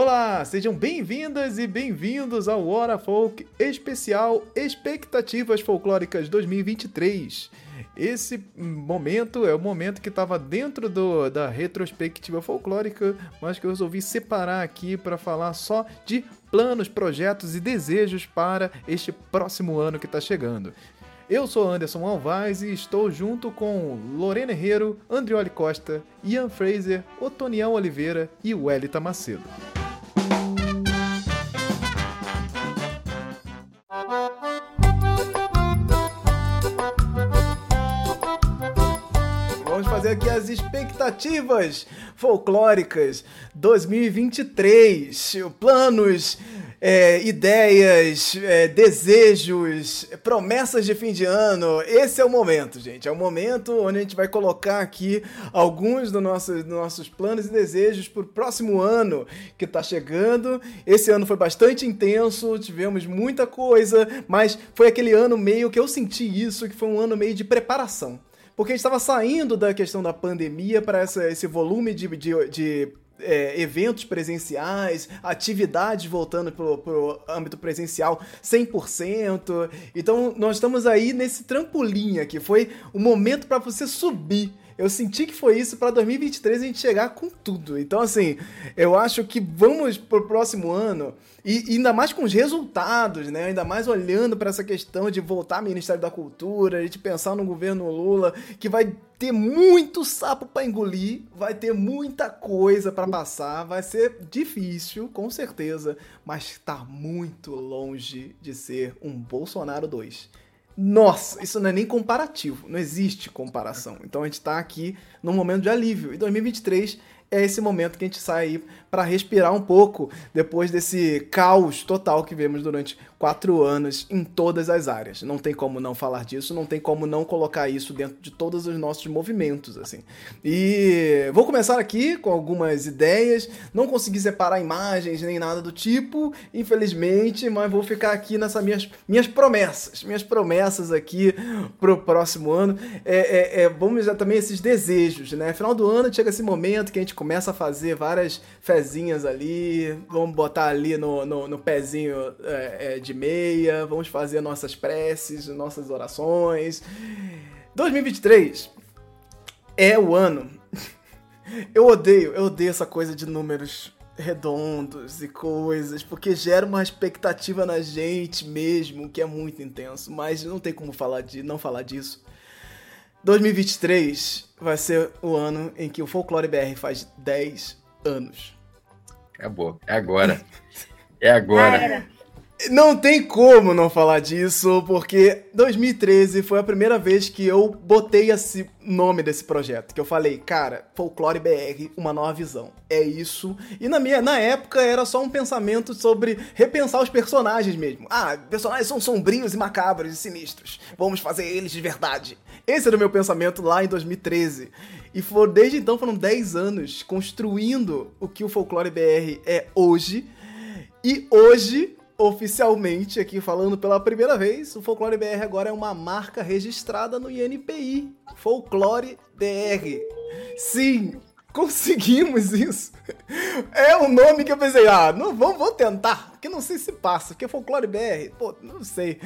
Olá, sejam bem-vindas e bem-vindos ao Hora Folk especial Expectativas Folclóricas 2023. Esse momento é o momento que estava dentro do, da retrospectiva folclórica, mas que eu resolvi separar aqui para falar só de planos, projetos e desejos para este próximo ano que está chegando. Eu sou Anderson Alvaz e estou junto com Lorena Herrero, Andrioli Costa, Ian Fraser, Otoniel Oliveira e Wellita Macedo. Fazer aqui as expectativas folclóricas 2023. Planos, é, ideias, é, desejos, promessas de fim de ano. Esse é o momento, gente. É o momento onde a gente vai colocar aqui alguns dos nossos, dos nossos planos e desejos para o próximo ano que está chegando. Esse ano foi bastante intenso, tivemos muita coisa, mas foi aquele ano meio que eu senti isso, que foi um ano meio de preparação porque a gente estava saindo da questão da pandemia para esse volume de, de, de é, eventos presenciais, atividades voltando para o âmbito presencial 100%. Então, nós estamos aí nesse trampolim aqui. Foi o momento para você subir. Eu senti que foi isso para 2023 a gente chegar com tudo. Então, assim, eu acho que vamos pro próximo ano e, ainda mais com os resultados, né? Ainda mais olhando para essa questão de voltar ao Ministério da Cultura, a gente pensar no governo Lula, que vai ter muito sapo para engolir, vai ter muita coisa para passar, vai ser difícil, com certeza, mas está muito longe de ser um Bolsonaro 2. Nossa, isso não é nem comparativo, não existe comparação. Então a gente está aqui num momento de alívio. E 2023 é esse momento que a gente sai aí para respirar um pouco depois desse caos total que vemos durante quatro anos em todas as áreas. Não tem como não falar disso, não tem como não colocar isso dentro de todos os nossos movimentos, assim. E vou começar aqui com algumas ideias. Não consegui separar imagens nem nada do tipo, infelizmente, mas vou ficar aqui nessas minhas, minhas promessas, minhas promessas aqui pro próximo ano. É, é, é, vamos já também esses desejos, né? Final do ano chega esse momento que a gente começa a fazer várias fezinhas ali, vamos botar ali no, no, no pezinho é, é de meia, vamos fazer nossas preces, nossas orações. 2023 é o ano. Eu odeio, eu odeio essa coisa de números redondos e coisas, porque gera uma expectativa na gente mesmo, que é muito intenso, mas não tem como falar de não falar disso. 2023 vai ser o ano em que o Folclore BR faz 10 anos. Acabou, é agora. É agora. Não tem como não falar disso, porque 2013 foi a primeira vez que eu botei esse nome desse projeto, que eu falei, cara, Folclore BR, uma nova visão. É isso. E na minha, na época era só um pensamento sobre repensar os personagens mesmo. Ah, personagens são sombrios e macabros e sinistros. Vamos fazer eles de verdade. Esse era o meu pensamento lá em 2013. E for, desde então foram 10 anos construindo o que o Folclore BR é hoje. E hoje oficialmente aqui falando pela primeira vez, o Folclore BR agora é uma marca registrada no INPI. Folclore BR. Sim, conseguimos isso. É um nome que eu pensei, ah, não, vou, vou tentar, porque não sei se passa, porque Folclore BR, pô, não sei.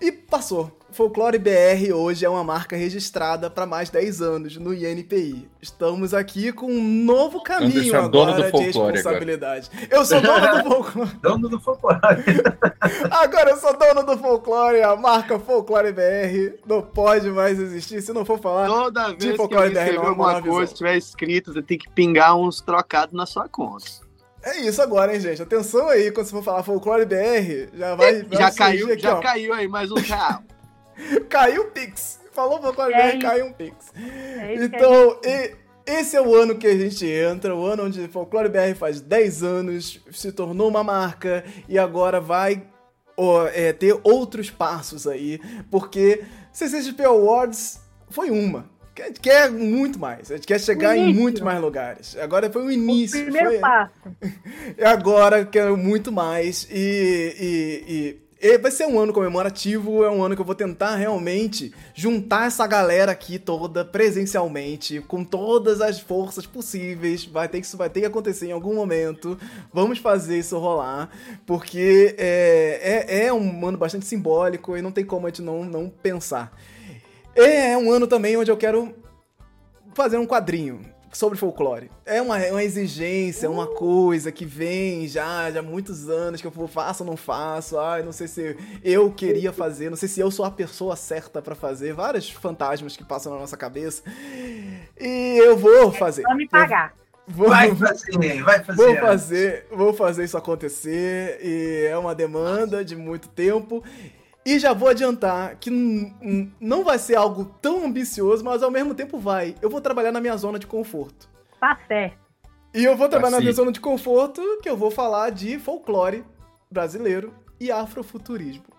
E passou. Folclore BR hoje é uma marca registrada para mais 10 anos no INPI. Estamos aqui com um novo caminho agora de responsabilidade. Agora. Eu sou dono do folclore. dono do folclore. agora eu sou dono do folclore, a marca Folclore BR não pode mais existir se não for falar Toda vez de folclore que eu BR. alguma coisa, se tiver escrito, você tem que pingar uns trocados na sua conta. É isso agora, hein, gente? Atenção aí, quando você for falar folclore BR, já vai. vai já caiu, aqui, já ó. caiu aí mais um caiu o Pix. Falou folclore é BR, caiu um Pix. É então, e, esse é o ano que a gente entra, o ano onde Folclore BR faz 10 anos, se tornou uma marca e agora vai ó, é, ter outros passos aí, porque CCXP Awards foi uma. A gente quer muito mais. A gente quer chegar em muitos mais lugares. Agora foi o início. O primeiro foi... passo. Agora quero muito mais. E, e, e vai ser um ano comemorativo, é um ano que eu vou tentar realmente juntar essa galera aqui toda presencialmente, com todas as forças possíveis. Vai ter que isso vai ter que acontecer em algum momento. Vamos fazer isso rolar, porque é, é, é um ano bastante simbólico e não tem como a gente não, não pensar. É um ano também onde eu quero fazer um quadrinho sobre folclore. É uma, é uma exigência, é uma coisa que vem já, já há muitos anos que eu faço ou não faço. Ai, não sei se eu queria fazer, não sei se eu sou a pessoa certa para fazer. Vários fantasmas que passam na nossa cabeça. E eu vou fazer. É me pagar. Vou, vai fazer, vai fazer. Vou fazer, vou fazer isso acontecer e é uma demanda de muito tempo. E já vou adiantar que não vai ser algo tão ambicioso, mas ao mesmo tempo vai. Eu vou trabalhar na minha zona de conforto. Tá certo. E eu vou trabalhar na minha zona de conforto, que eu vou falar de folclore brasileiro e afrofuturismo.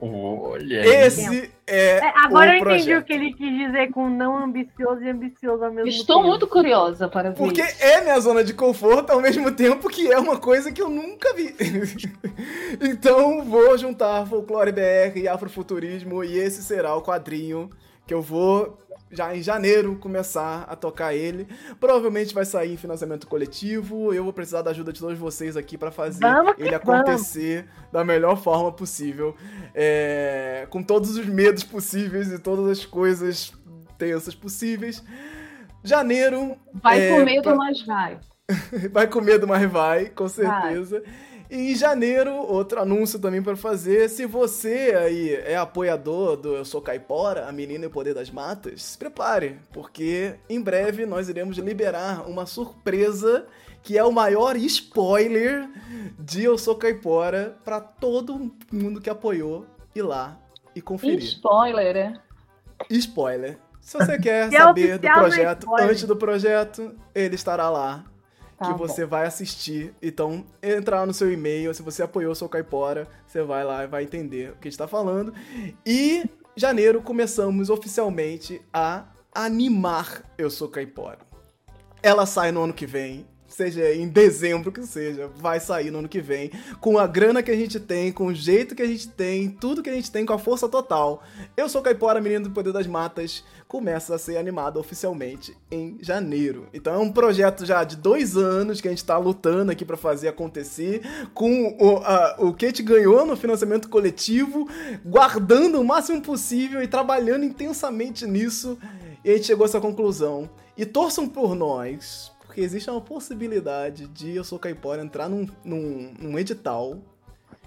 Olha Esse é, é Agora eu entendi projeto. o que ele quis dizer com não ambicioso e ambicioso ao mesmo Estou tempo. muito curiosa para ver. Porque é minha zona de conforto ao mesmo tempo que é uma coisa que eu nunca vi. então vou juntar folclore BR e afrofuturismo e esse será o quadrinho que eu vou já em janeiro começar a tocar ele. Provavelmente vai sair em financiamento coletivo. Eu vou precisar da ajuda de todos vocês aqui para fazer vamos ele acontecer vamos. da melhor forma possível, é... com todos os medos possíveis e todas as coisas tensas possíveis. Janeiro. Vai é, com medo, pra... mas vai. vai com medo, mas vai, com certeza. Vai. E em janeiro, outro anúncio também para fazer. Se você aí é apoiador do Eu Sou Caipora, a menina e o poder das matas, se prepare, porque em breve nós iremos liberar uma surpresa que é o maior spoiler de Eu Sou Caipora para todo mundo que apoiou ir lá e conferir. Spoiler, é? Spoiler. Se você quer saber do projeto antes do projeto, ele estará lá Tá que você vai assistir. Então, entrar no seu e-mail, se você apoiou o seu Caipora, você vai lá e vai entender o que a gente tá falando. E janeiro começamos oficialmente a animar Eu Sou Caipora. Ela sai no ano que vem seja em dezembro que seja, vai sair no ano que vem, com a grana que a gente tem, com o jeito que a gente tem, tudo que a gente tem, com a força total. Eu sou Caipora, menino do Poder das Matas, começa a ser animado oficialmente em janeiro. Então é um projeto já de dois anos que a gente tá lutando aqui para fazer acontecer, com o, a, o que a gente ganhou no financiamento coletivo, guardando o máximo possível e trabalhando intensamente nisso. E a gente chegou a essa conclusão. E torçam por nós, porque existe uma possibilidade de Eu Sou Caipora entrar num, num, num edital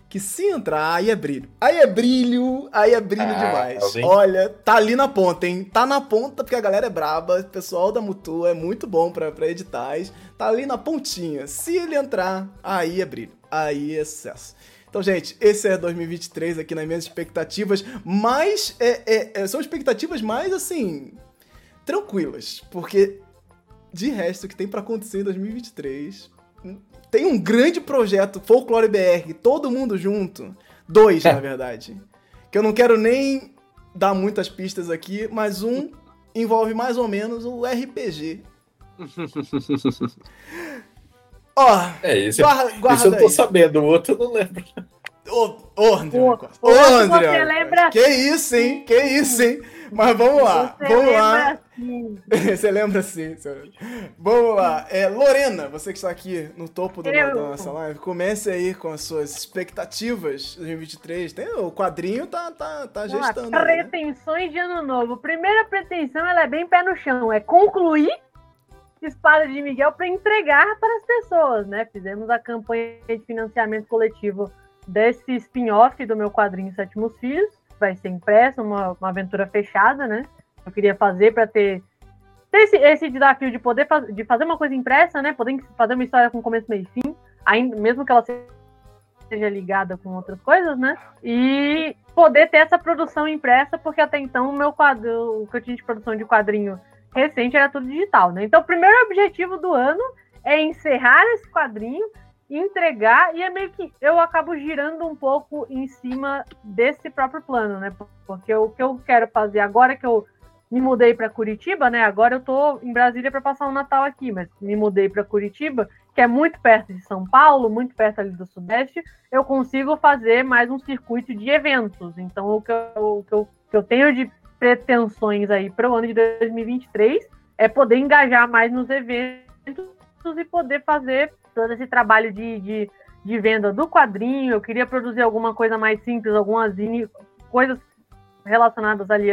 que se entrar, aí é brilho. Aí é brilho, aí é brilho ah, demais. Alguém? Olha, tá ali na ponta, hein? Tá na ponta porque a galera é braba, o pessoal da Mutua é muito bom pra, pra editais, tá ali na pontinha. Se ele entrar, aí é brilho, aí é sucesso. Então, gente, esse é 2023 aqui nas minhas expectativas, mas é, é, é, são expectativas mais, assim, tranquilas, porque de resto, que tem para acontecer em 2023. Tem um grande projeto Folklore BR, todo mundo junto. Dois, na verdade. Que eu não quero nem dar muitas pistas aqui, mas um envolve mais ou menos o RPG. Ó, é, esse, guarda, guarda esse eu tô aí. sabendo, o outro eu não lembro. Ô, ô, André. Ô, ô André. Lembra... Que isso, hein? Que isso, hein? Mas vamos lá, você vamos lá. Assim. você lembra sim. Você... Vamos lá. É, Lorena, você que está aqui no topo do, da nossa live, comece aí com as suas expectativas de 2023. Tem, o quadrinho tá, tá, tá gestando. Ah, pretensões né? de ano novo. Primeira pretensão, ela é bem pé no chão, é concluir Espada de Miguel para entregar para as pessoas, né? Fizemos a campanha de financiamento coletivo desse spin-off do meu quadrinho Sétimos Filhos vai ser impresso, uma, uma aventura fechada, né? Eu queria fazer para ter, ter esse, esse, desafio de poder faz, de fazer uma coisa impressa, né? Poder fazer uma história com começo, meio e fim, ainda, mesmo que ela seja ligada com outras coisas, né? E poder ter essa produção impressa, porque até então o meu quadro, o que eu tinha de produção de quadrinho recente era tudo digital, né? Então, o primeiro objetivo do ano é encerrar esse quadrinho entregar e é meio que eu acabo girando um pouco em cima desse próprio plano, né? Porque o que eu quero fazer agora que eu me mudei para Curitiba, né? Agora eu tô em Brasília para passar o Natal aqui, mas me mudei para Curitiba, que é muito perto de São Paulo, muito perto ali do Sudeste, eu consigo fazer mais um circuito de eventos. Então, o que eu, o que eu, que eu tenho de pretensões aí para o ano de 2023 é poder engajar mais nos eventos e poder fazer todo esse trabalho de, de, de venda do quadrinho. Eu queria produzir alguma coisa mais simples, algumas coisas relacionadas ali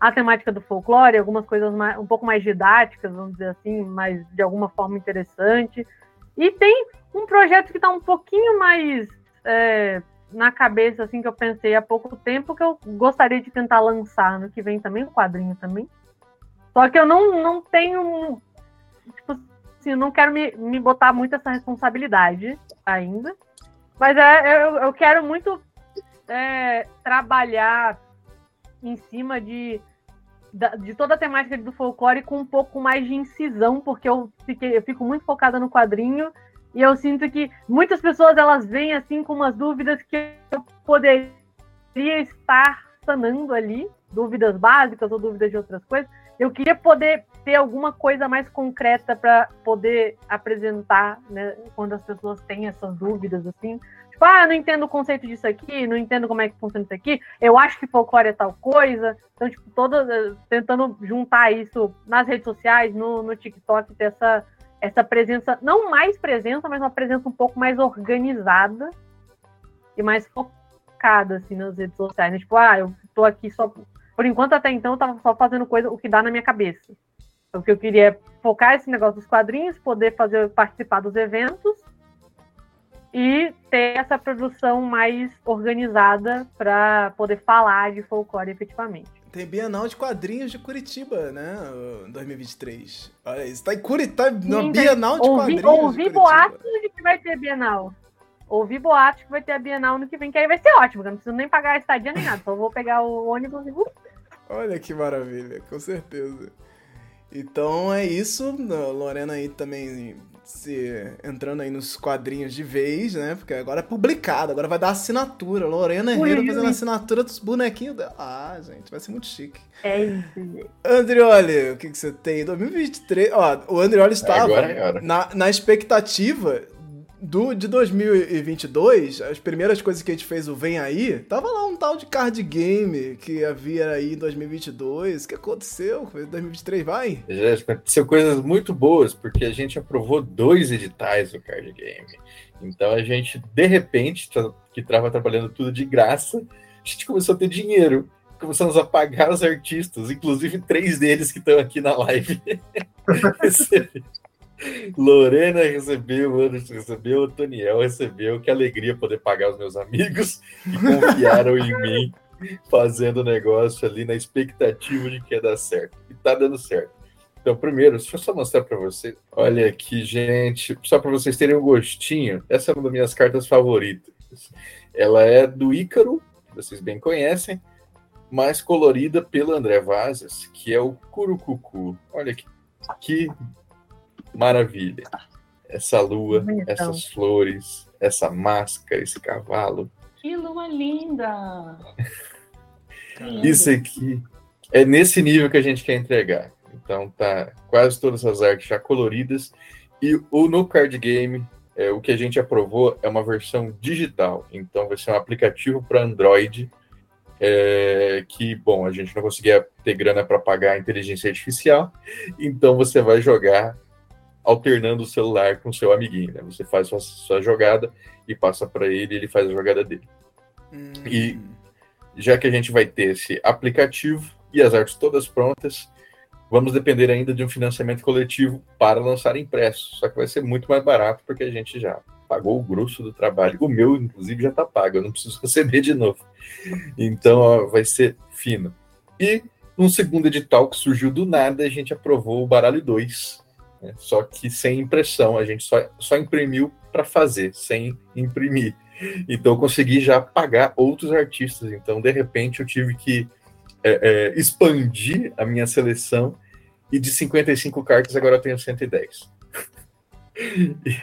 à temática do folclore, algumas coisas mais, um pouco mais didáticas, vamos dizer assim, mas de alguma forma interessante. E tem um projeto que está um pouquinho mais é, na cabeça, assim, que eu pensei há pouco tempo, que eu gostaria de tentar lançar no que vem também, o quadrinho também. Só que eu não, não tenho. Tipo assim, não quero me, me botar muito essa responsabilidade ainda. Mas é, eu, eu quero muito é, trabalhar em cima de, de toda a temática do folclore com um pouco mais de incisão, porque eu, fiquei, eu fico muito focada no quadrinho e eu sinto que muitas pessoas elas vêm assim com umas dúvidas que eu poderia estar sanando ali, dúvidas básicas ou dúvidas de outras coisas. Eu queria poder ter alguma coisa mais concreta para poder apresentar, né, quando as pessoas têm essas dúvidas assim. Tipo, ah, não entendo o conceito disso aqui, não entendo como é que funciona isso aqui, eu acho que folclore é tal coisa. Então, tipo, todas eh, tentando juntar isso nas redes sociais, no, no TikTok, ter essa essa presença, não mais presença, mas uma presença um pouco mais organizada e mais focada, assim, nas redes sociais. Né? Tipo, ah, eu tô aqui só. Por enquanto, até então, eu tava só fazendo coisa, o que dá na minha cabeça. O que eu queria é focar esse negócio dos quadrinhos, poder fazer participar dos eventos e ter essa produção mais organizada para poder falar de folclore efetivamente. Tem Bienal de Quadrinhos de Curitiba, né? 2023. Olha isso. Tá em Curitiba, na Bienal de ouvi, Quadrinhos. Ouvi boatos de que vai ter Bienal. Ouvi boatos que vai ter a Bienal no que vem, que aí vai ser ótimo, eu não preciso nem pagar a estadia nem nada. Só vou pegar o ônibus e. Olha que maravilha, com certeza. Então é isso. Lorena aí também se entrando aí nos quadrinhos de vez, né? Porque agora é publicado, agora vai dar assinatura. Lorena Herrera fazendo ui. assinatura dos bonequinhos dela. Ah, gente, vai ser muito chique. É isso. Andrioli, o que, que você tem? 2023. Ó, o Andrioli estava é na, na expectativa do, de 2022, as primeiras coisas que a gente fez o Vem Aí, tava lá um tal de card game que havia aí em 2022. O que aconteceu? 2023 vai? Já aconteceu coisas muito boas, porque a gente aprovou dois editais do card game. Então a gente, de repente, que estava trabalhando tudo de graça, a gente começou a ter dinheiro. Começamos a pagar os artistas, inclusive três deles que estão aqui na live. Lorena recebeu, Anderson recebeu, o Toniel recebeu. Que alegria poder pagar os meus amigos que confiaram em mim, fazendo o negócio ali na expectativa de que ia dar certo. E tá dando certo. Então, primeiro, deixa eu só mostrar para vocês. Olha aqui, gente, só para vocês terem um gostinho. Essa é uma das minhas cartas favoritas. Ela é do Ícaro, vocês bem conhecem, mais colorida pelo André Vazas, que é o Curucucu. Olha que, que maravilha. Essa lua, essas flores, essa máscara, esse cavalo. Que lua linda! Isso aqui é nesse nível que a gente quer entregar. Então tá quase todas as artes já coloridas e o no card game é, o que a gente aprovou é uma versão digital. Então vai ser um aplicativo para Android é, que bom a gente não conseguia ter grana para pagar a inteligência artificial. Então você vai jogar alternando o celular com o seu amiguinho. Né? Você faz sua, sua jogada e passa para ele ele faz a jogada dele. Hum. E já que a gente vai ter esse aplicativo e as artes todas prontas, vamos depender ainda de um financiamento coletivo para lançar impresso. Só que vai ser muito mais barato porque a gente já pagou o grosso do trabalho. O meu, inclusive, já está pago, eu não preciso receber de novo. Então, ó, vai ser fino. E um segundo edital que surgiu do nada, a gente aprovou o Baralho 2, né? Só que sem impressão, a gente só, só imprimiu para fazer, sem imprimir. Então eu consegui já pagar outros artistas. Então, de repente, eu tive que é, é, expandir a minha seleção e de 55 cartas agora eu tenho 110.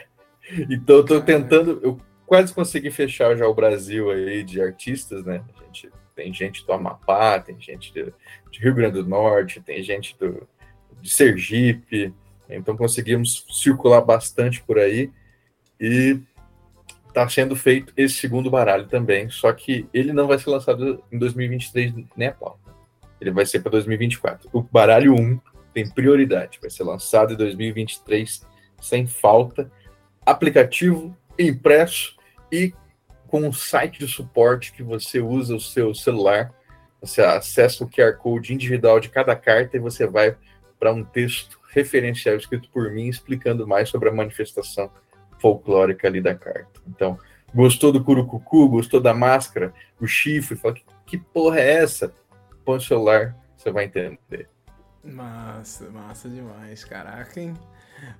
então eu estou tentando, eu quase consegui fechar já o Brasil aí de artistas, né? A gente, tem gente do Amapá, tem gente de, de Rio Grande do Norte, tem gente do, de Sergipe, então conseguimos circular bastante por aí. E está sendo feito esse segundo baralho também, só que ele não vai ser lançado em 2023 nem a pau. Ele vai ser para 2024. O baralho 1 tem prioridade, vai ser lançado em 2023 sem falta, aplicativo impresso e com um site de suporte que você usa o seu celular, você acessa o QR Code individual de cada carta e você vai para um texto referencial escrito por mim explicando mais sobre a manifestação folclórica ali da carta. Então, gostou do curucucu, gostou da máscara, o chifre, fala, que, que porra é essa? Põe o celular, você vai entender. Massa, massa demais, caraca, hein?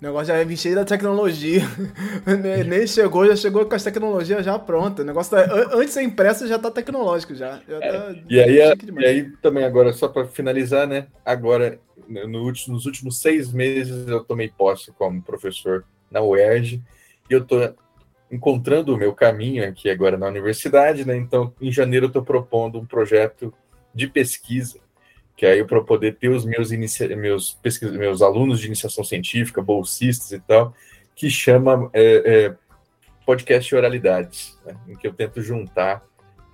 O negócio já é cheio da tecnologia. Nem chegou, já chegou com as tecnologias já prontas. O negócio tá, antes de ser impresso já tá tecnológico já. já é. tá e, aí, e aí também agora, só para finalizar, né? Agora, no, nos últimos seis meses eu tomei posse como professor na UERJ e eu estou encontrando o meu caminho aqui agora na universidade, né? Então, em janeiro eu estou propondo um projeto de pesquisa, que aí para poder ter os meus meus meus alunos de iniciação científica, bolsistas e tal, que chama é, é, podcast oralidades, né? em que eu tento juntar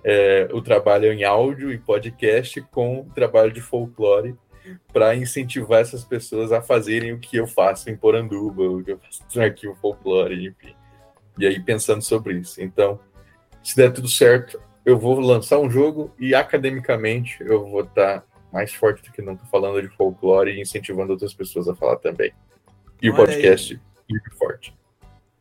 é, o trabalho em áudio e podcast com o trabalho de folclore para incentivar essas pessoas a fazerem o que eu faço em Poranduba, o que eu faço no Arquivo Folclore, enfim. E aí pensando sobre isso. Então, se der tudo certo, eu vou lançar um jogo e academicamente eu vou estar tá mais forte do que nunca falando de folclore e incentivando outras pessoas a falar também. E Olha o podcast muito forte.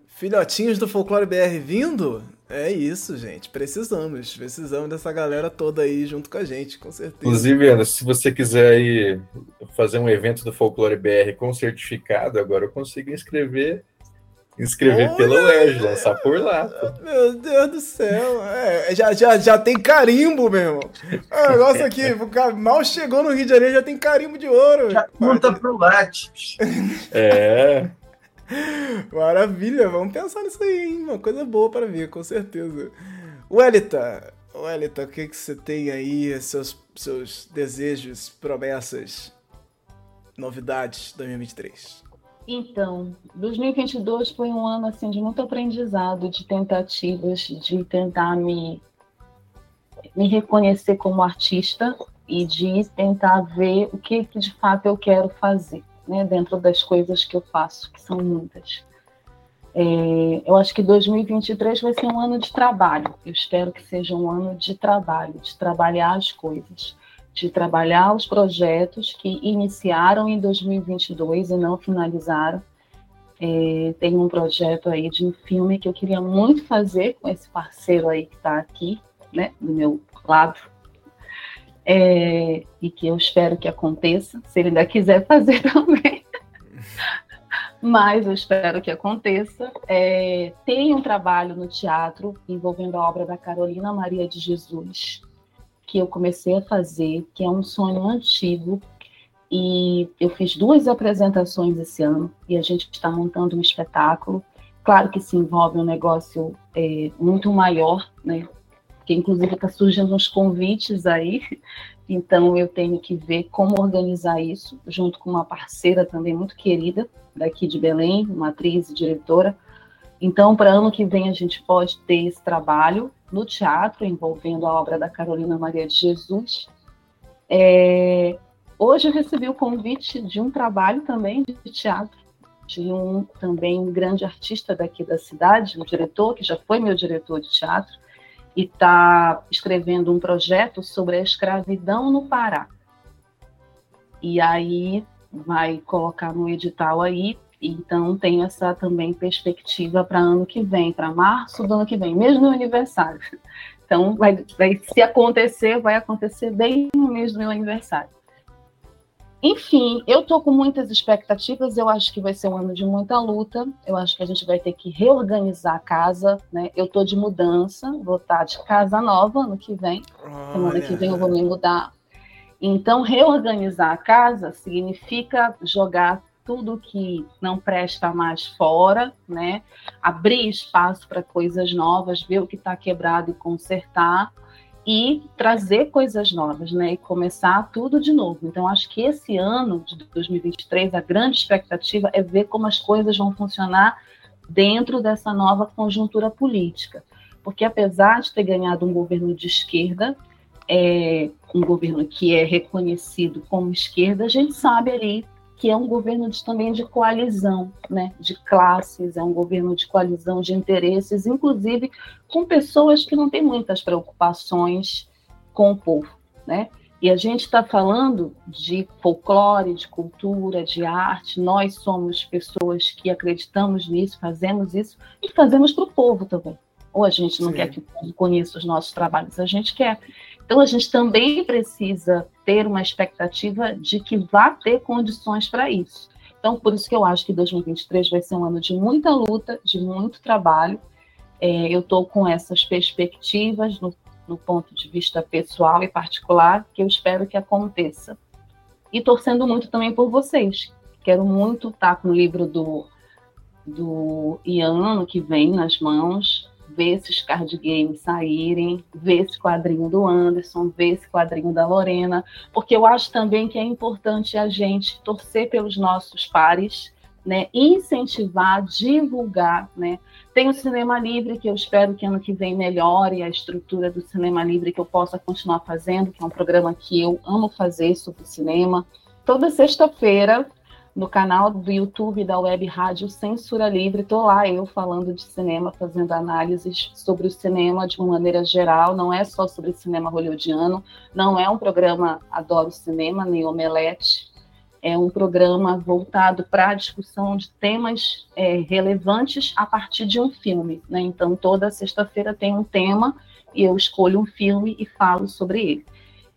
Filhotinhos do Folclore BR vindo? É isso, gente. Precisamos. Precisamos dessa galera toda aí junto com a gente, com certeza. Inclusive, Ana, se você quiser aí fazer um evento do Folclore BR com certificado, agora eu consigo inscrever inscrever Olha, pela UERJ, lançar por lá. Pô. Meu Deus do céu. É, já, já, já tem carimbo, meu irmão. O negócio aqui, mal chegou no Rio de Janeiro, já tem carimbo de ouro. Já conta pro Lattes. É. Maravilha, vamos pensar nisso aí, hein? Uma coisa boa para ver, com certeza. Welita, Welita, o que, que você tem aí, seus, seus desejos, promessas, novidades 2023? Então, 2022 foi um ano assim de muito aprendizado, de tentativas de tentar me me reconhecer como artista e de tentar ver o que de fato eu quero fazer né, dentro das coisas que eu faço, que são muitas. É, eu acho que 2023 vai ser um ano de trabalho. Eu espero que seja um ano de trabalho, de trabalhar as coisas, de trabalhar os projetos que iniciaram em 2022 e não finalizaram. É, tem um projeto aí de um filme que eu queria muito fazer com esse parceiro aí que está aqui, né, do meu lado, é, e que eu espero que aconteça, se ele ainda quiser fazer também. Mas eu espero que aconteça. É, tem um trabalho no teatro envolvendo a obra da Carolina Maria de Jesus, que eu comecei a fazer, que é um sonho antigo. E eu fiz duas apresentações esse ano e a gente está montando um espetáculo. Claro que se envolve um negócio é, muito maior, né? porque inclusive está surgindo uns convites aí, então eu tenho que ver como organizar isso, junto com uma parceira também muito querida, daqui de Belém, uma atriz e diretora. Então, para ano que vem, a gente pode ter esse trabalho no teatro, envolvendo a obra da Carolina Maria de Jesus. É, hoje eu recebi o convite de um trabalho também de teatro, de um também um grande artista daqui da cidade, um diretor, que já foi meu diretor de teatro, e está escrevendo um projeto sobre a escravidão no Pará. E aí vai colocar no edital aí, então tem essa também perspectiva para ano que vem, para março do ano que vem, mesmo no aniversário. Então vai, vai se acontecer, vai acontecer bem no mês do meu aniversário. Enfim, eu estou com muitas expectativas. Eu acho que vai ser um ano de muita luta. Eu acho que a gente vai ter que reorganizar a casa. Né? Eu estou de mudança, vou estar tá de casa nova ano que vem. Olha. Semana que vem eu vou me mudar. Então, reorganizar a casa significa jogar tudo que não presta mais fora, né? Abrir espaço para coisas novas, ver o que está quebrado e consertar e trazer coisas novas, né? E começar tudo de novo. Então, acho que esse ano de 2023, a grande expectativa é ver como as coisas vão funcionar dentro dessa nova conjuntura política. Porque apesar de ter ganhado um governo de esquerda, é, um governo que é reconhecido como esquerda, a gente sabe ali que é um governo de, também de coalizão, né, de classes, é um governo de coalizão de interesses, inclusive com pessoas que não têm muitas preocupações com o povo, né? E a gente está falando de folclore, de cultura, de arte. Nós somos pessoas que acreditamos nisso, fazemos isso e fazemos para o povo também. Ou a gente não Sim. quer que o povo conheça os nossos trabalhos, a gente quer. Então a gente também precisa ter uma expectativa de que vá ter condições para isso. Então, por isso que eu acho que 2023 vai ser um ano de muita luta, de muito trabalho. É, eu estou com essas perspectivas no no ponto de vista pessoal e particular, que eu espero que aconteça. E torcendo muito também por vocês. Quero muito estar com o livro do, do Ian que vem nas mãos, ver esses card games saírem, ver esse quadrinho do Anderson, ver esse quadrinho da Lorena, porque eu acho também que é importante a gente torcer pelos nossos pares, né, incentivar, divulgar, né, tem o Cinema Livre, que eu espero que ano que vem melhore a estrutura do Cinema Livre, que eu possa continuar fazendo, que é um programa que eu amo fazer sobre cinema. Toda sexta-feira, no canal do YouTube da Web Rádio Censura Livre, estou lá eu falando de cinema, fazendo análises sobre o cinema de uma maneira geral, não é só sobre cinema hollywoodiano, não é um programa Adoro Cinema, nem Omelete, é um programa voltado para a discussão de temas é, relevantes a partir de um filme. Né? Então, toda sexta-feira tem um tema e eu escolho um filme e falo sobre ele.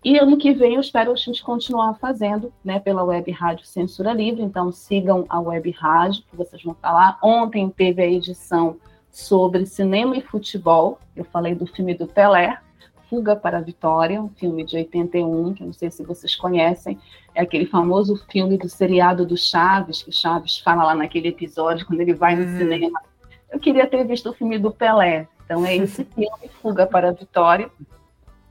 E ano que vem eu espero a gente continuar fazendo né, pela Web Rádio Censura Livre, então sigam a Web Rádio, que vocês vão falar. Ontem teve a edição sobre cinema e futebol, eu falei do filme do Pelé, Fuga para a Vitória, um filme de 81, que eu não sei se vocês conhecem, é aquele famoso filme do seriado do Chaves, que Chaves fala lá naquele episódio, quando ele vai no uhum. cinema. Eu queria ter visto o filme do Pelé, então é esse filme, Fuga para a Vitória.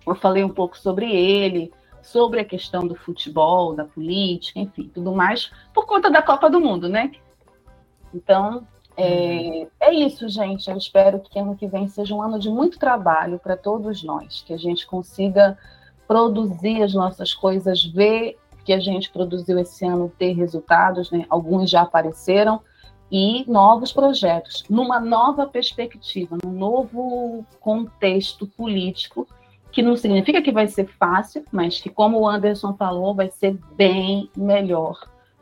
Eu falei um pouco sobre ele, sobre a questão do futebol, da política, enfim, tudo mais, por conta da Copa do Mundo, né? Então, é, é, isso, gente. Eu espero que ano que vem seja um ano de muito trabalho para todos nós, que a gente consiga produzir as nossas coisas, ver que a gente produziu esse ano ter resultados, né? Alguns já apareceram e novos projetos, numa nova perspectiva, num novo contexto político, que não significa que vai ser fácil, mas que, como o Anderson falou, vai ser bem melhor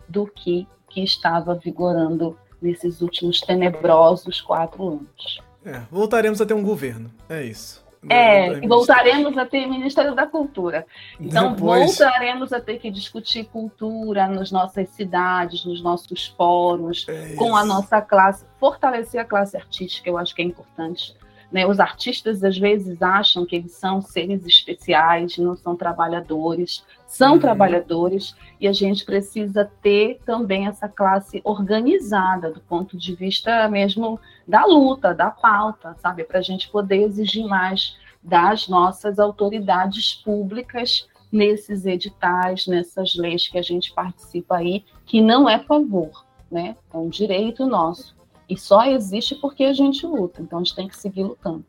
do que que estava vigorando nesses últimos tenebrosos quatro anos. É, voltaremos a ter um governo, é isso. É, e voltaremos a ter Ministério da Cultura. Então, Depois... voltaremos a ter que discutir cultura nas nossas cidades, nos nossos fóruns, é com a nossa classe, fortalecer a classe artística, eu acho que é importante. Né? Os artistas, às vezes, acham que eles são seres especiais, não são trabalhadores. São uhum. trabalhadores e a gente precisa ter também essa classe organizada do ponto de vista mesmo da luta, da pauta, sabe? Para a gente poder exigir mais das nossas autoridades públicas nesses editais, nessas leis que a gente participa aí, que não é favor, né? É um direito nosso. E só existe porque a gente luta. Então a gente tem que seguir lutando.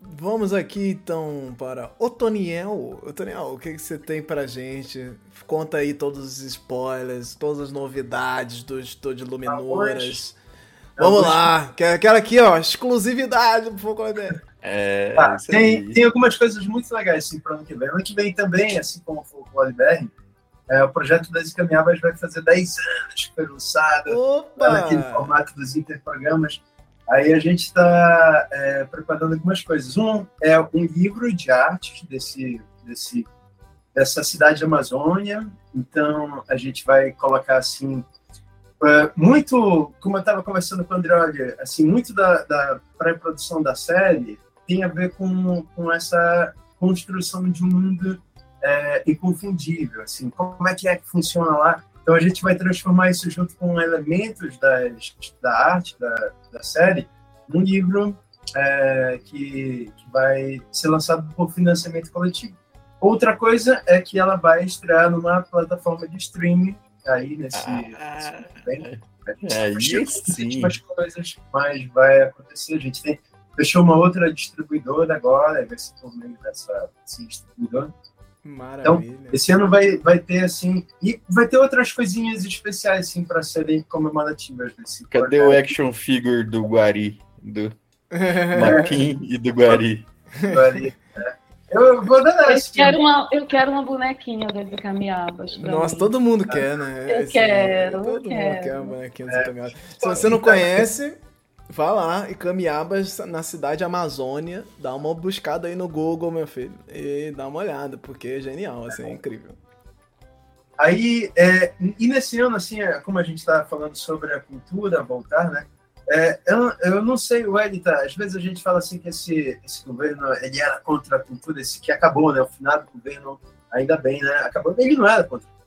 Vamos aqui então para Otoniel. Otoniel, o que, que você tem pra gente? Conta aí todos os spoilers, todas as novidades do Estúdio Luminuras. Vamos lá, quero aqui, ó, exclusividade pro Foconé. É, tá, tem, tem algumas coisas muito legais assim, para o ano que vem. Ano que vem também, assim como o Oliver, é, o projeto das Encaminháveis vai fazer 10 anos que foi lançado, naquele formato dos interprogramas. Aí a gente está é, preparando algumas coisas. Um é um livro de arte desse, desse, dessa cidade da Amazônia. Então a gente vai colocar assim é, muito, como eu estava conversando com o André, olha, assim, muito da, da pré-produção da série tem a ver com, com essa construção de um mundo é, inconfundível, assim, como é que é que funciona lá. Então a gente vai transformar isso junto com elementos das, da arte da, da série num livro é, que, que vai ser lançado por financiamento coletivo. Outra coisa é que ela vai estrear numa plataforma de streaming aí nesse, ah, nesse É, isso sim. As coisas mais vai acontecer. A gente tem, fechou uma outra distribuidora agora, vai ser por meio dessa desse distribuidor. Maravilha. Então, esse ano vai, vai ter, assim, e vai ter outras coisinhas especiais, assim, para serem comemorativas. Desse Cadê projeto. o action figure do Guari? Do Marquinhos e do Guari? Guari, é. Eu vou dar eu quero, uma, eu quero uma bonequinha do Camiabas. Nossa, mim. todo mundo quer, né? Eu Esse, quero. Todo eu mundo quero. quer uma bonequinha do Camiabas. Se você não conhece, Vá lá e Camiabas na cidade Amazônia, dá uma buscada aí no Google, meu filho, e dá uma olhada, porque é genial, assim, é incrível. Aí, é, e nesse ano, assim, é, como a gente está falando sobre a cultura, voltar, né? É, eu, eu não sei, o Elita, às vezes a gente fala assim que esse, esse governo, ele era contra a cultura, esse que acabou, né? O final do governo, ainda bem, né? Acabou, ele não era contra a cultura.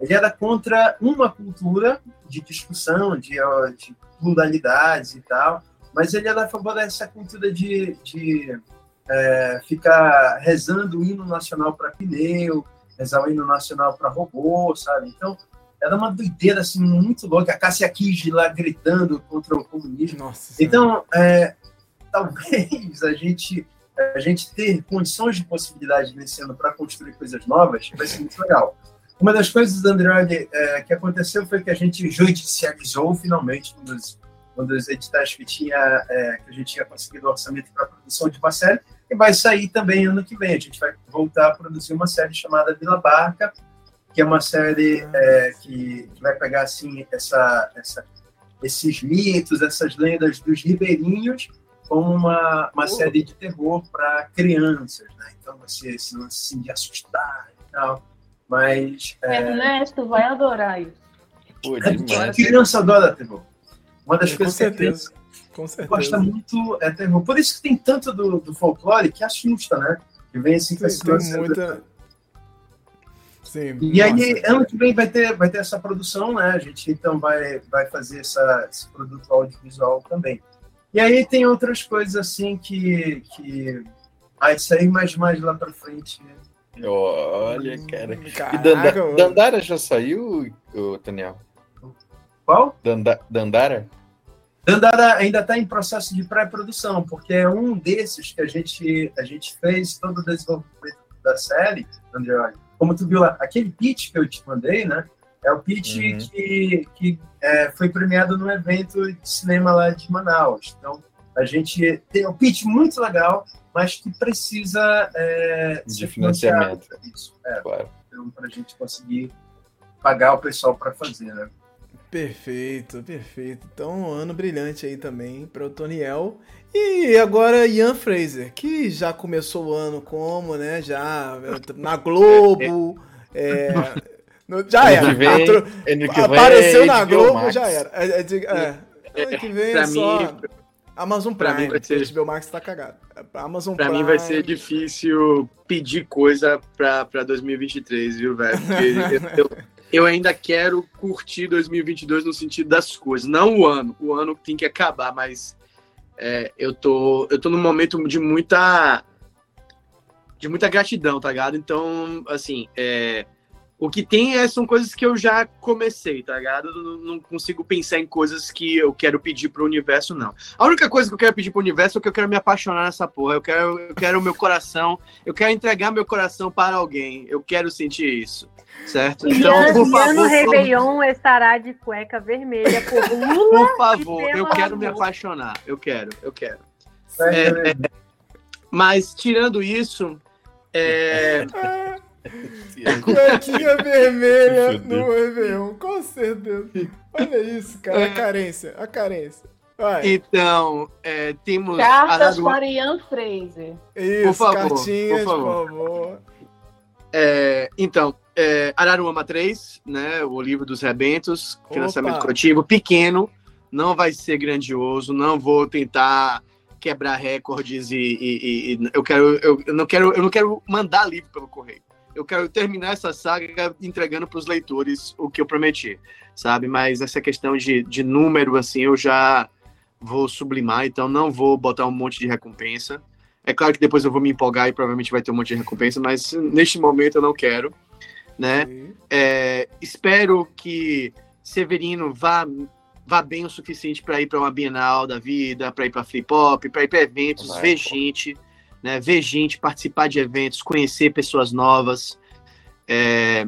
Ele era contra uma cultura de discussão, de, de pluralidades e tal, mas ele era a favor dessa cultura de, de é, ficar rezando o hino nacional para pneu, rezar o hino nacional para robô, sabe? Então, era uma doideira assim, muito louca. A Cássia Kij lá gritando contra o comunismo. Nossa, então, é, talvez a gente, a gente ter condições de possibilidade nesse ano para construir coisas novas vai ser muito legal. Uma das coisas, Andrade, é, que aconteceu foi que a gente judicializou finalmente um dos, um dos editais que, tinha, é, que a gente tinha conseguido orçamento para a produção de uma série, e vai sair também ano que vem. A gente vai voltar a produzir uma série chamada Vila Barca, que é uma série é, que, vai pegar assim essa, essa, esses mitos, essas lendas dos ribeirinhos, como uma, uma série de terror para crianças. Né? Então, você se não se assustar e tal. Mas. É... Ernesto vai adorar isso. Pô, é, criança adora terror. Uma das é, coisas com certeza. que com certeza. gosta muito é terror. Por isso que tem tanto do, do folclore que assusta, né? Que vem assim com esse tem muita... Sim, e nossa, aí, ano que vem vai ter, vai ter essa produção, né? A gente então vai, vai fazer essa, esse produto audiovisual também. E aí tem outras coisas assim que. que... Ah, isso aí mais, mais lá pra frente Olha, cara. Caraca, e Danda, Dandara já saiu, Daniel? Qual? Danda, Dandara? Dandara ainda está em processo de pré-produção, porque é um desses que a gente, a gente fez todo o desenvolvimento da série, André. Como tu viu lá, aquele pitch que eu te mandei, né? É o pitch uhum. que, que é, foi premiado no evento de cinema lá de Manaus. Então, a gente tem um pitch muito legal, mas que precisa é, de financiamento. Isso, é, claro. Então, para a gente conseguir pagar o pessoal para fazer, né? Perfeito, perfeito. Então, um ano brilhante aí também para o Toniel. E agora Ian Fraser, que já começou o ano como, né? Já na Globo. É, no, já era. Vem, Apareceu na Globo, já era. É, é, é, ano que vem é só. Mim, Amazon Prime, pra mim vai ser... HBO Max tá cagado. Amazon pra Prime... mim vai ser difícil pedir coisa pra, pra 2023, viu, velho? eu, eu, ainda quero curtir 2022 no sentido das coisas. Não o ano. O ano tem que acabar, mas é, eu, tô, eu tô num momento de muita... De muita gratidão, tá ligado? Então, assim, é, o que tem é, são coisas que eu já comecei, tá ligado? Não, não, consigo pensar em coisas que eu quero pedir pro universo, não. A única coisa que eu quero pedir pro universo é que eu quero me apaixonar nessa porra. Eu quero, eu quero o meu coração, eu quero entregar meu coração para alguém. Eu quero sentir isso. Certo? Então, por favor. no Réveillon estará de cueca vermelha por Lula. Por favor, eu quero amor. me apaixonar. Eu quero, eu quero. É, é, mas, tirando isso. É. Cuequinha vermelha no Réveillon, com certeza. Olha isso, cara, a carência, a carência. Vai. Então, é, temos. Cartas para Ian Fraser. Isso, por favor, cartinhas, por favor. Por favor. É, então, é, Araruama 3, né, o livro dos rebentos, financiamento coletivo, pequeno, não vai ser grandioso, não vou tentar quebrar recordes e, e, e eu quero eu, eu, não quero eu não quero mandar livro pelo correio eu quero terminar essa saga entregando para os leitores o que eu prometi, sabe? Mas essa questão de, de número, assim, eu já vou sublimar, então não vou botar um monte de recompensa. É claro que depois eu vou me empolgar e provavelmente vai ter um monte de recompensa, mas neste momento eu não quero, né? É, espero que Severino vá vá bem o suficiente para ir para uma Bienal da vida, para ir para Flip Hop, para ir para eventos, Vai, ver pô. gente, né? Ver gente, participar de eventos, conhecer pessoas novas. É,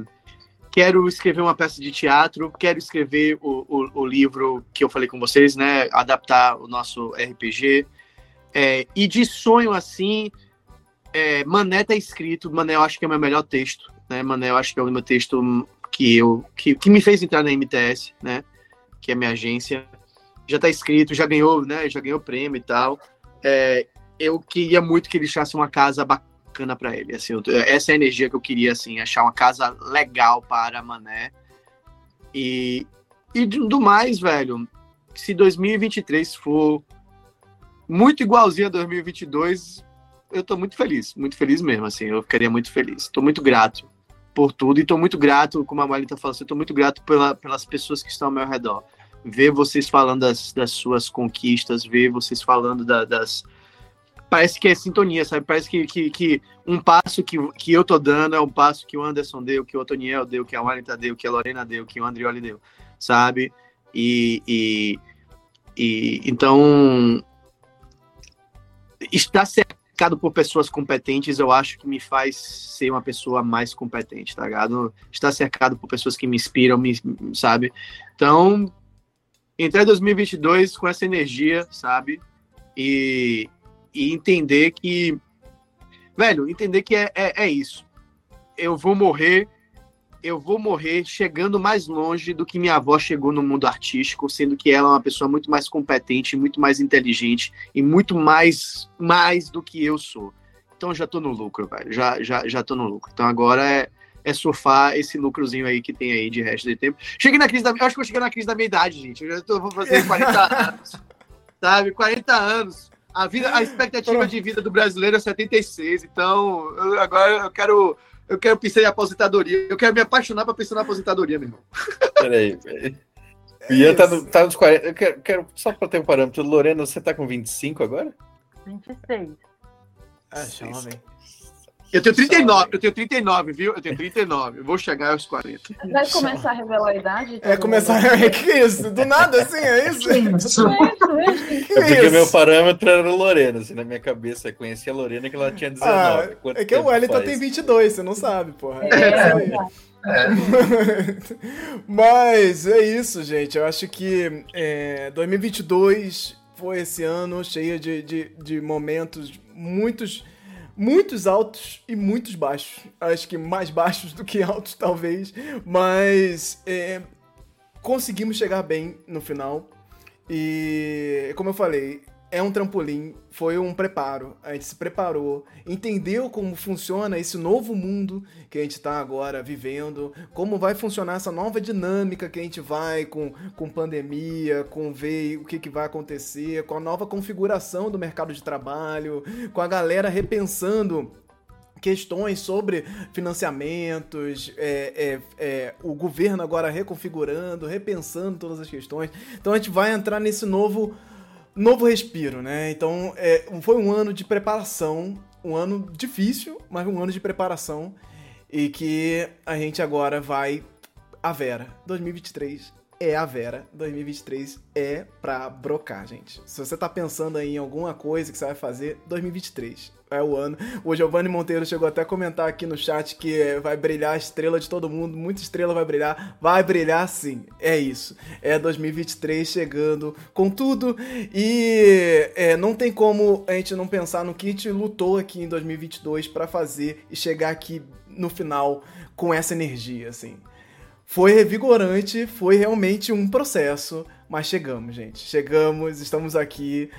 quero escrever uma peça de teatro, quero escrever o, o, o, livro que eu falei com vocês, né? Adaptar o nosso RPG. É, e de sonho assim, é, Mané tá escrito, Mané eu acho que é o meu melhor texto, né? Mané eu acho que é o meu texto que eu que, que me fez entrar na MTS, né? Que é a minha agência. Já tá escrito, já ganhou, né? Já ganhou prêmio e tal. É, eu queria muito que ele achasse uma casa bacana para ele. Assim, eu, essa é a energia que eu queria, assim, achar uma casa legal para Mané. E, e do mais, velho, se 2023 for muito igualzinho a 2022, eu tô muito feliz, muito feliz mesmo, assim, eu ficaria muito feliz. Tô muito grato por tudo e tô muito grato, como a Marlita falou, eu tô muito grato pela, pelas pessoas que estão ao meu redor. Ver vocês falando das, das suas conquistas, ver vocês falando da, das, parece que é sintonia, sabe? Parece que, que, que, um passo que, que eu tô dando é um passo que o Anderson deu, que o Otoniel deu, que a Walita deu, que a Lorena deu, que o Andrioli deu, sabe? E, e, e então estar cercado por pessoas competentes, eu acho que me faz ser uma pessoa mais competente, tá ligado? Estar cercado por pessoas que me inspiram, me, sabe? Então, entrar em 2022 com essa energia, sabe? E, e entender que, velho, entender que é, é, é isso. Eu vou morrer, eu vou morrer chegando mais longe do que minha avó chegou no mundo artístico, sendo que ela é uma pessoa muito mais competente, muito mais inteligente e muito mais mais do que eu sou. Então já tô no lucro, velho. Já, já, já tô no lucro. Então agora é, é surfar esse lucrozinho aí que tem aí de resto de tempo. Cheguei na crise da. Eu acho que eu cheguei na crise da minha idade, gente. Eu já tô, vou fazer 40 anos. Sabe? 40 anos. A, vida, a expectativa de vida do brasileiro é 76, então eu, agora eu quero, eu quero pensar em aposentadoria. Eu quero me apaixonar para pensar na aposentadoria, meu irmão. Peraí, peraí. O Ian tá, no, tá nos 40. Eu quero, quero só para ter um parâmetro. Lorena, você tá com 25 agora? 26. Ah, jovem. Eu tenho 39, eu tenho 39, viu? Eu tenho 39. Eu vou chegar aos 40. Vai começar a revelar a idade? É, começar a. Que isso? Do nada assim, é isso? Que isso? É, é porque meu parâmetro era Lorena, assim, na minha cabeça. Eu conhecia a Lorena que ela tinha 19. Ah, é que o Wellington tem 22, você não sabe, porra. É, é, é. Mas é isso, gente. Eu acho que é, 2022 foi esse ano cheio de, de, de momentos muitos muitos altos e muitos baixos. Acho que mais baixos do que altos, talvez. Mas é, conseguimos chegar bem no final. E, como eu falei, é um trampolim, foi um preparo. A gente se preparou, entendeu como funciona esse novo mundo que a gente está agora vivendo, como vai funcionar essa nova dinâmica que a gente vai com, com pandemia, com ver o que, que vai acontecer, com a nova configuração do mercado de trabalho, com a galera repensando questões sobre financiamentos, é, é, é, o governo agora reconfigurando, repensando todas as questões. Então a gente vai entrar nesse novo novo respiro, né? Então, é, foi um ano de preparação, um ano difícil, mas um ano de preparação e que a gente agora vai a Vera. 2023 é a Vera. 2023 é pra brocar, gente. Se você tá pensando aí em alguma coisa que você vai fazer, 2023 é o ano. O Giovanni Monteiro chegou até a comentar aqui no chat que vai brilhar a estrela de todo mundo. Muita estrela vai brilhar. Vai brilhar sim. É isso. É 2023 chegando com tudo. E é, não tem como a gente não pensar no que a gente lutou aqui em 2022 para fazer e chegar aqui no final com essa energia, assim. Foi revigorante, foi realmente um processo, mas chegamos, gente. Chegamos, estamos aqui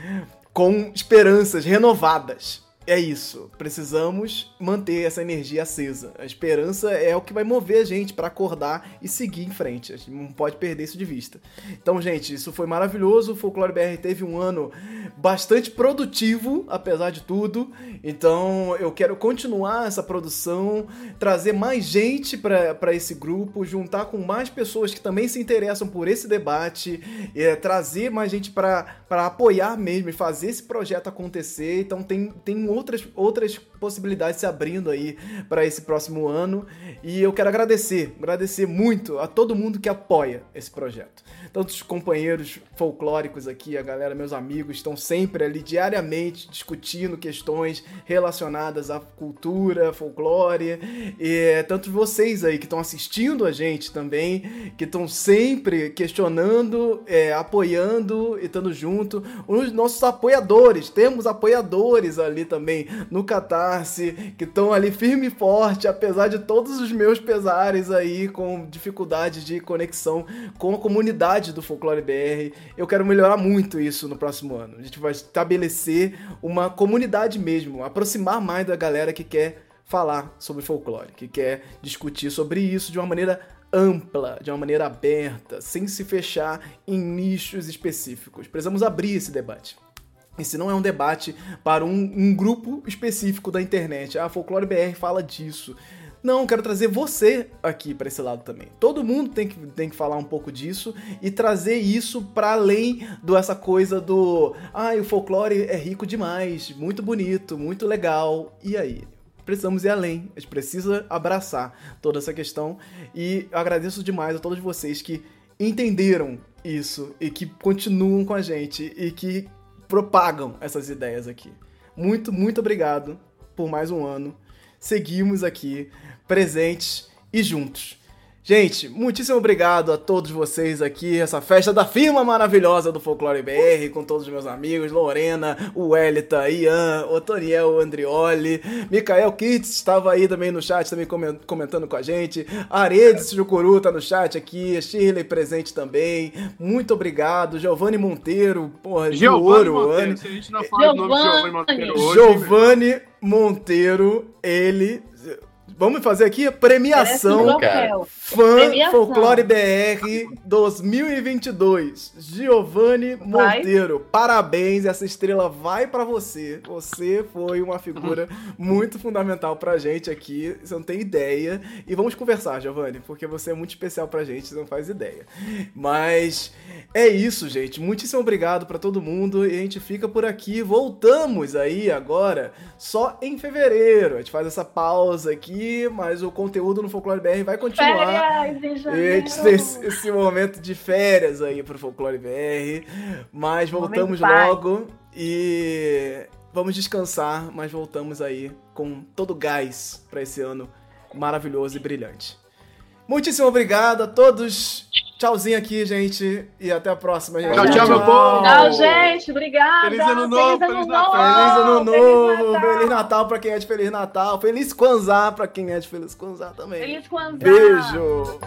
com esperanças renovadas é isso. Precisamos manter essa energia acesa. A esperança é o que vai mover a gente para acordar e seguir em frente. A gente não pode perder isso de vista. Então, gente, isso foi maravilhoso. O Folclore BR teve um ano bastante produtivo, apesar de tudo. Então, eu quero continuar essa produção, trazer mais gente para esse grupo, juntar com mais pessoas que também se interessam por esse debate, é, trazer mais gente para apoiar mesmo e fazer esse projeto acontecer. Então, tem, tem um outras, outras possibilidades se abrindo aí para esse próximo ano. E eu quero agradecer, agradecer muito a todo mundo que apoia esse projeto. Tantos companheiros folclóricos aqui, a galera, meus amigos, estão sempre ali diariamente discutindo questões relacionadas à cultura, folclore. E tanto vocês aí que estão assistindo a gente também, que estão sempre questionando, é, apoiando e estando junto. Os nossos apoiadores, temos apoiadores ali também no Catarse, que estão ali firme e forte, apesar de todos os meus pesares aí com dificuldade de conexão com a comunidade do Folclore BR. Eu quero melhorar muito isso no próximo ano. A gente vai estabelecer uma comunidade mesmo, aproximar mais da galera que quer falar sobre folclore, que quer discutir sobre isso de uma maneira ampla, de uma maneira aberta, sem se fechar em nichos específicos. Precisamos abrir esse debate. Esse não é um debate para um, um grupo específico da internet. Ah, Folclore BR fala disso. Não, quero trazer você aqui para esse lado também. Todo mundo tem que, tem que falar um pouco disso e trazer isso para além do essa coisa do. Ah, o folclore é rico demais, muito bonito, muito legal. E aí? Precisamos ir além, a gente precisa abraçar toda essa questão. E agradeço demais a todos vocês que entenderam isso e que continuam com a gente e que propagam essas ideias aqui. Muito, muito obrigado por mais um ano. Seguimos aqui presentes e juntos. Gente, muitíssimo obrigado a todos vocês aqui, essa festa da firma maravilhosa do Folclore BR, com todos os meus amigos, Lorena, o Welita, Ian, o Toniel, o Andrioli, Mikael Kitts estava aí também no chat, também comentando com a gente, Aredes Jucuru tá no chat aqui, Shirley presente também, muito obrigado, Giovanni Monteiro, porra, ouro, Monteiro, se a gente não fala o nome de Giovanni Monteiro hoje... Giovanni Monteiro, ele Vamos fazer aqui a premiação Fã premiação. Folclore BR 2022. Giovanni Monteiro. Parabéns, essa estrela vai para você. Você foi uma figura muito fundamental pra gente aqui. Você não tem ideia. E vamos conversar, Giovanni, porque você é muito especial pra gente, você não faz ideia. Mas é isso, gente. Muitíssimo obrigado para todo mundo e a gente fica por aqui. Voltamos aí agora só em fevereiro. A gente faz essa pausa aqui mas o conteúdo no Folclore BR vai continuar. Férias, esse, esse momento de férias aí pro Folclore BR. Mas voltamos logo e vamos descansar, mas voltamos aí com todo gás para esse ano maravilhoso e brilhante. Muitíssimo obrigado a todos Tchauzinho aqui, gente. E até a próxima, gente. Tchau, tchau, meu povo. Tchau, gente. Obrigada. Feliz ano novo. Feliz, ano Natal. Feliz ano novo. Feliz Natal. Feliz Natal pra quem é de Feliz Natal. Feliz Kwanzaa pra quem é de Feliz Kwanzaa também. Feliz Kwanzaa. Beijo.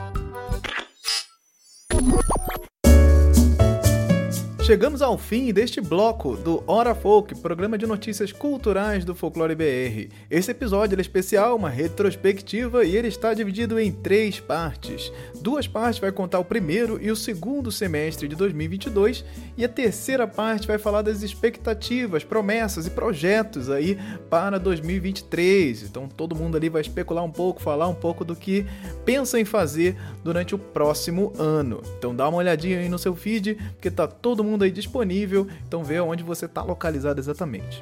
Chegamos ao fim deste bloco do Hora Folk, programa de notícias culturais do Folclore BR. Esse episódio é especial, uma retrospectiva, e ele está dividido em três partes. Duas partes vai contar o primeiro e o segundo semestre de 2022, e a terceira parte vai falar das expectativas, promessas e projetos aí para 2023. Então todo mundo ali vai especular um pouco, falar um pouco do que pensa em fazer durante o próximo ano. Então dá uma olhadinha aí no seu feed, porque tá todo mundo mundo aí disponível, então vê onde você está localizado exatamente.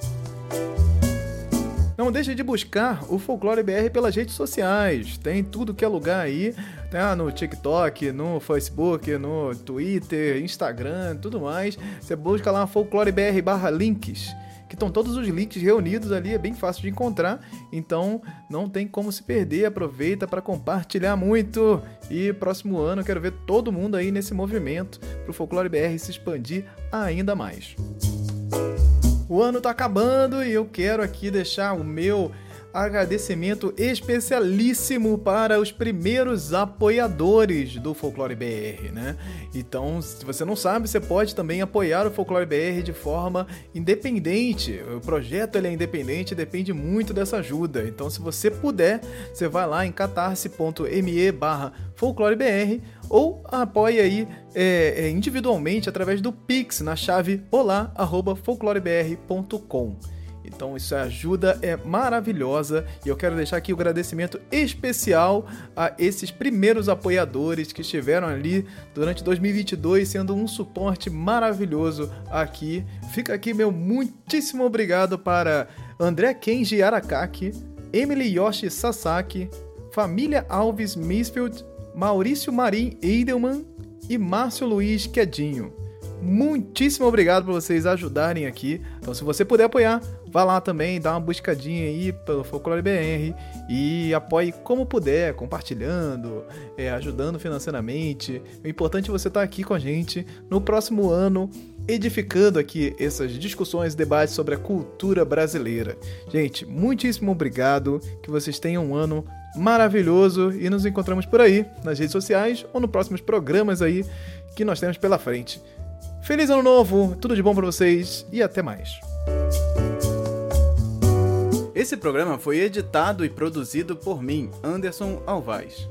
Não deixe de buscar o Folclore BR pelas redes sociais. Tem tudo que é lugar aí, tá? no TikTok, no Facebook, no Twitter, Instagram, tudo mais. Você busca lá Folclore BR barra links que estão todos os links reunidos ali, é bem fácil de encontrar, então não tem como se perder, aproveita para compartilhar muito. E próximo ano quero ver todo mundo aí nesse movimento para o Folclore BR se expandir ainda mais. O ano está acabando e eu quero aqui deixar o meu agradecimento especialíssimo para os primeiros apoiadores do Folclore BR, né? Então, se você não sabe, você pode também apoiar o Folclore BR de forma independente. O projeto ele é independente, depende muito dessa ajuda. Então, se você puder, você vai lá em catarse.me barra folclorebr ou apoie aí é, é, individualmente através do Pix na chave olá@folclorebr.com. Então isso ajuda é maravilhosa e eu quero deixar aqui o um agradecimento especial a esses primeiros apoiadores que estiveram ali durante 2022 sendo um suporte maravilhoso aqui. Fica aqui meu muitíssimo obrigado para André Kenji Arakaki, Emily Yoshi Sasaki, Família Alves Misfield, Maurício Marim Eidelman e Márcio Luiz Quedinho. Muitíssimo obrigado por vocês ajudarem aqui. Então, se você puder apoiar, vá lá também, dá uma buscadinha aí pelo Folclore BR e apoie como puder, compartilhando, é, ajudando financeiramente. O importante é você estar aqui com a gente no próximo ano, edificando aqui essas discussões, debates sobre a cultura brasileira. Gente, muitíssimo obrigado. Que vocês tenham um ano maravilhoso e nos encontramos por aí, nas redes sociais ou nos próximos programas aí que nós temos pela frente. Feliz ano novo, tudo de bom para vocês e até mais. Esse programa foi editado e produzido por mim, Anderson Alvaz.